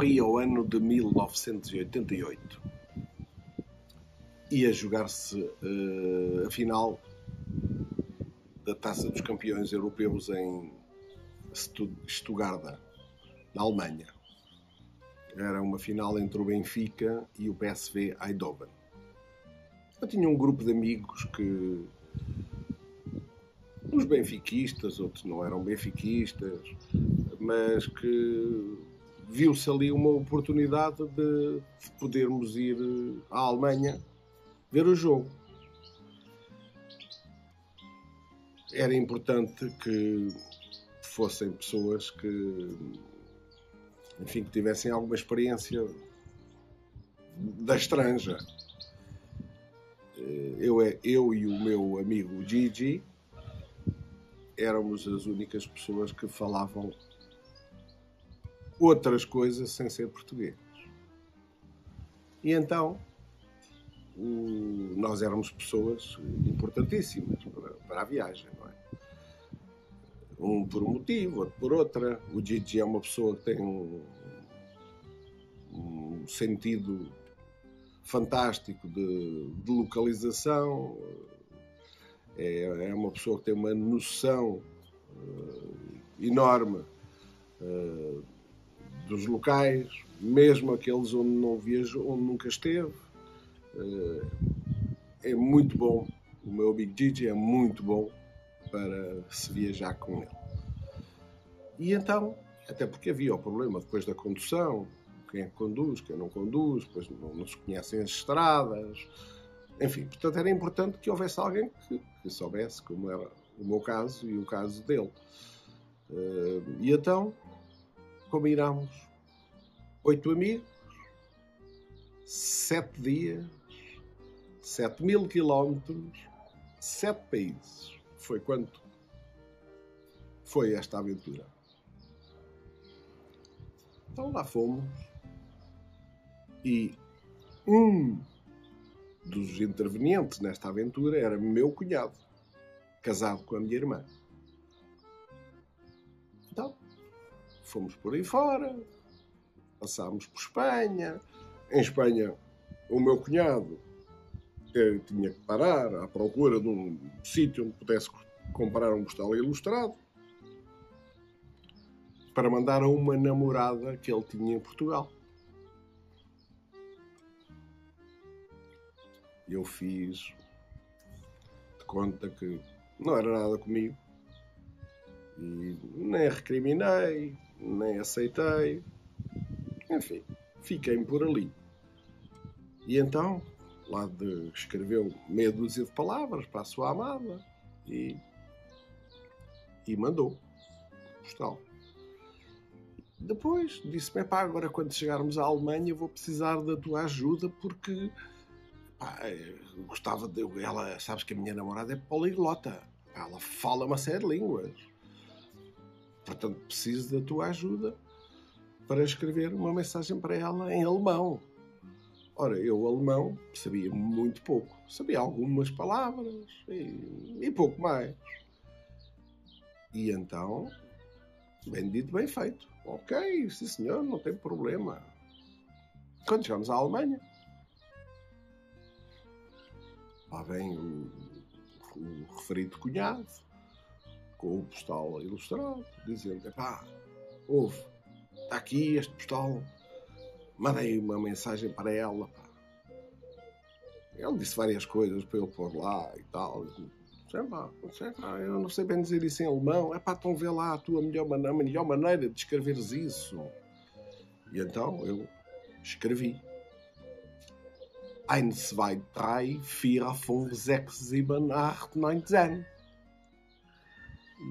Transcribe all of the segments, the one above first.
Corria o ano de 1988. Ia jogar-se uh, a final da Taça dos Campeões Europeus em Stuttgart, na Alemanha. Era uma final entre o Benfica e o PSV Eindhoven. Eu tinha um grupo de amigos que uns benfiquistas, outros não eram benfiquistas, mas que viu-se ali uma oportunidade de podermos ir à Alemanha ver o jogo. Era importante que fossem pessoas que, enfim, que tivessem alguma experiência da estranja. Eu, é, eu e o meu amigo Gigi éramos as únicas pessoas que falavam outras coisas sem ser português. E então nós éramos pessoas importantíssimas para, para, a viagem, não é? Um por um motivo, outro por outra. O Gigi é uma pessoa que tem um, um sentido fantástico de, de localização, é, é, uma pessoa que tem uma noção uh, enorme uh, dos locais, mesmo aqueles onde não viajou, onde nunca esteve. Uh, é muito bom. O meu Big Gigi é muito bom para se viajar com ele. E então, até porque havia o problema depois da condução, quem é que conduz, quem não conduz, depois não, não se conhecem as estradas, enfim, portanto era importante que houvesse alguém que, que soubesse como era o meu caso e o caso dele. Uh, e então combinámos oito amigos, sete dias, sete mil quilómetros, sete países. Foi quanto foi esta aventura. Então lá fomos e um dos intervenientes nesta aventura era meu cunhado, casado com a minha irmã. Então, fomos por aí fora, passámos por Espanha. Em Espanha, o meu cunhado eh, tinha que parar à procura de um sítio onde pudesse comprar um postal ilustrado para mandar a uma namorada que ele tinha em Portugal. eu fiz de conta que não era nada comigo e nem recriminei, nem aceitei, enfim, fiquei-me por ali. E então, lá de escreveu meia dúzia de palavras para a sua amada e, e mandou postal. Depois disse-me: pá, agora quando chegarmos à Alemanha vou precisar da tua ajuda porque Pá, gostava de. Ela, sabes que a minha namorada é poliglota. Ela fala uma série de línguas. Portanto, preciso da tua ajuda para escrever uma mensagem para ela em alemão. Ora, eu, alemão, sabia muito pouco. Sabia algumas palavras e, e pouco mais. E então, bem dito, bem feito. Ok, sim senhor, não tem problema. Quando chegamos à Alemanha, lá vem o, o referido cunhado, com o postal ilustrado, dizendo: pá, ouve, está aqui este postal, mandei uma mensagem para ela. Pá. Ele disse várias coisas para eu pôr lá e tal. Sei lá, sei lá, eu não sei bem dizer isso em alemão. É pá, então vê lá a tua melhor maneira, melhor maneira de escreveres isso. E então eu escrevi. 1, 2, 3, 4, 5, 6, 7, 8, 9, 10.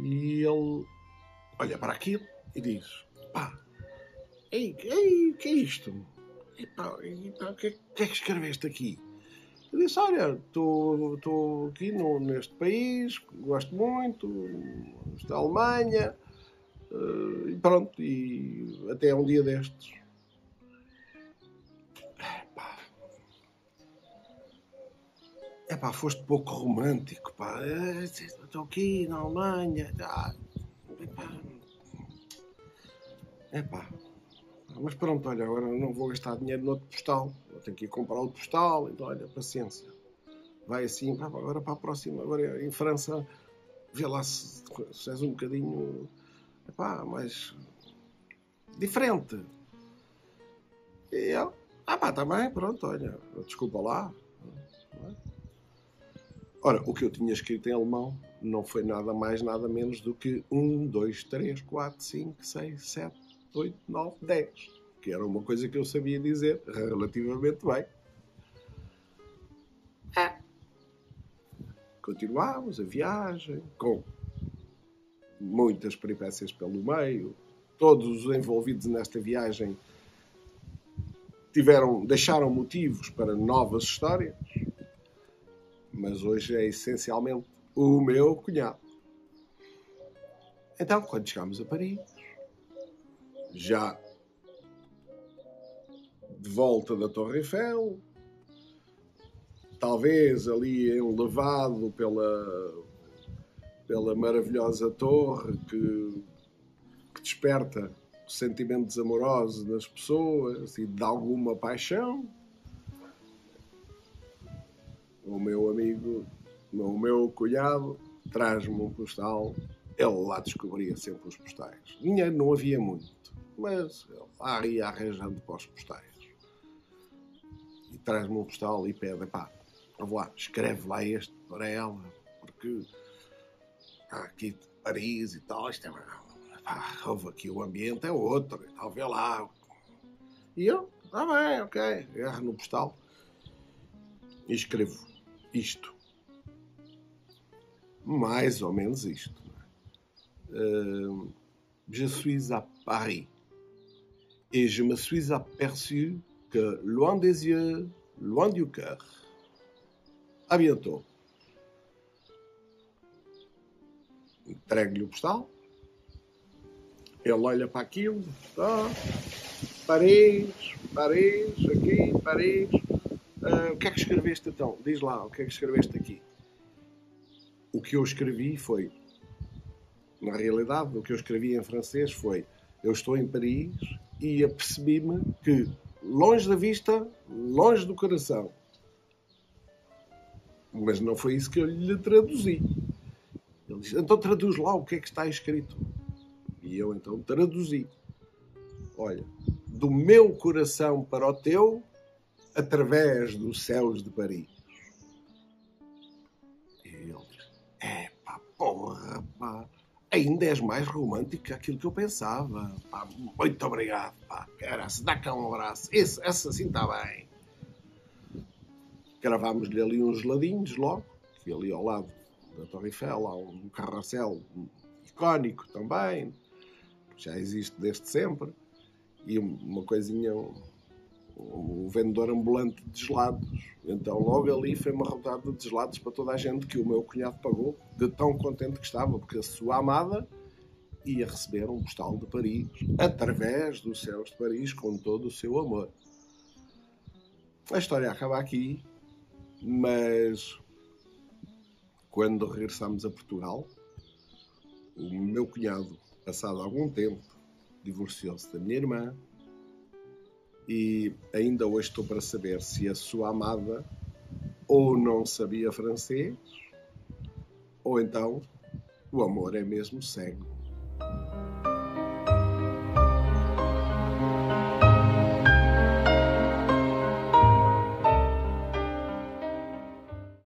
E ele olha para aquilo e diz: pá, ei, ei, o que é isto? E pá, o que, que é que escreveste aqui? Eu disse: Olha, estou aqui no, neste país, gosto muito, da Alemanha, uh, e pronto, e até um dia destes É pá, foste pouco romântico, pá. Estou aqui na Alemanha. É pá. mas pronto, olha, agora não vou gastar dinheiro no outro postal. Eu tenho que ir comprar outro postal. Então, olha, paciência. Vai assim, agora para a próxima. Agora em França, vê lá se, se és um bocadinho epá, mais diferente. E ele, ah pá, também, tá pronto, olha, desculpa lá. Ora, o que eu tinha escrito em alemão não foi nada mais, nada menos do que 1, 2, 3, 4, 5, 6, 7, 8, 9, 10. Que era uma coisa que eu sabia dizer relativamente bem. É. Continuámos a viagem com muitas peripécias pelo meio. Todos os envolvidos nesta viagem tiveram, deixaram motivos para novas histórias, mas hoje é essencialmente o meu cunhado. Então, quando chegámos a Paris, já de volta da Torre Eiffel, talvez ali elevado pela, pela maravilhosa torre que, que desperta sentimentos amorosos das pessoas e de alguma paixão. O meu amigo, o meu cunhado, traz-me um postal. Ele lá descobria sempre os postais. Dinheiro não havia muito, mas ele lá ia arranjando para os postais. E traz-me um postal e pede, pá, lá, escreve lá este para ela, porque aqui Paris e tal, isto é ah, aqui o ambiente é outro, tal, vê lá. E eu, está bem, ok, erro no postal e escrevo isto. Mais ou menos isto. Uh, je suis à Paris et je me suis aperçu que loin des yeux, loin du cœur. À bientôt. Entregue-lhe o postal ele olha para aquilo, tá, Paris, Paris, aqui, Paris. Uh, o que é que escreveste então? Diz lá, o que é que escreveste aqui? O que eu escrevi foi, na realidade, o que eu escrevi em francês foi: Eu estou em Paris e apercebi-me que, longe da vista, longe do coração. Mas não foi isso que eu lhe traduzi. Ele disse: Então traduz lá o que é que está escrito. E eu então traduzi. Olha, do meu coração para o teu, através dos céus de Paris. E ele diz: É pá, porra, pá, ainda és mais romântico que aquilo que eu pensava. Pá, muito obrigado, pá, se dá cá um abraço. Esse, esse assim está bem. Gravámos-lhe ali uns geladinhos logo, que ali ao lado da Torre Eiffel há um carrossel icónico também, já existe desde sempre, e uma coisinha, um vendedor ambulante de gelados. Então logo ali foi uma rodada de gelados para toda a gente que o meu cunhado pagou, de tão contente que estava, porque a sua amada ia receber um postal de Paris, através dos céus de Paris, com todo o seu amor. A história acaba aqui, mas quando regressamos a Portugal, o meu cunhado Passado algum tempo, divorciou-se da minha irmã e ainda hoje estou para saber se a sua amada ou não sabia francês ou então o amor é mesmo cego.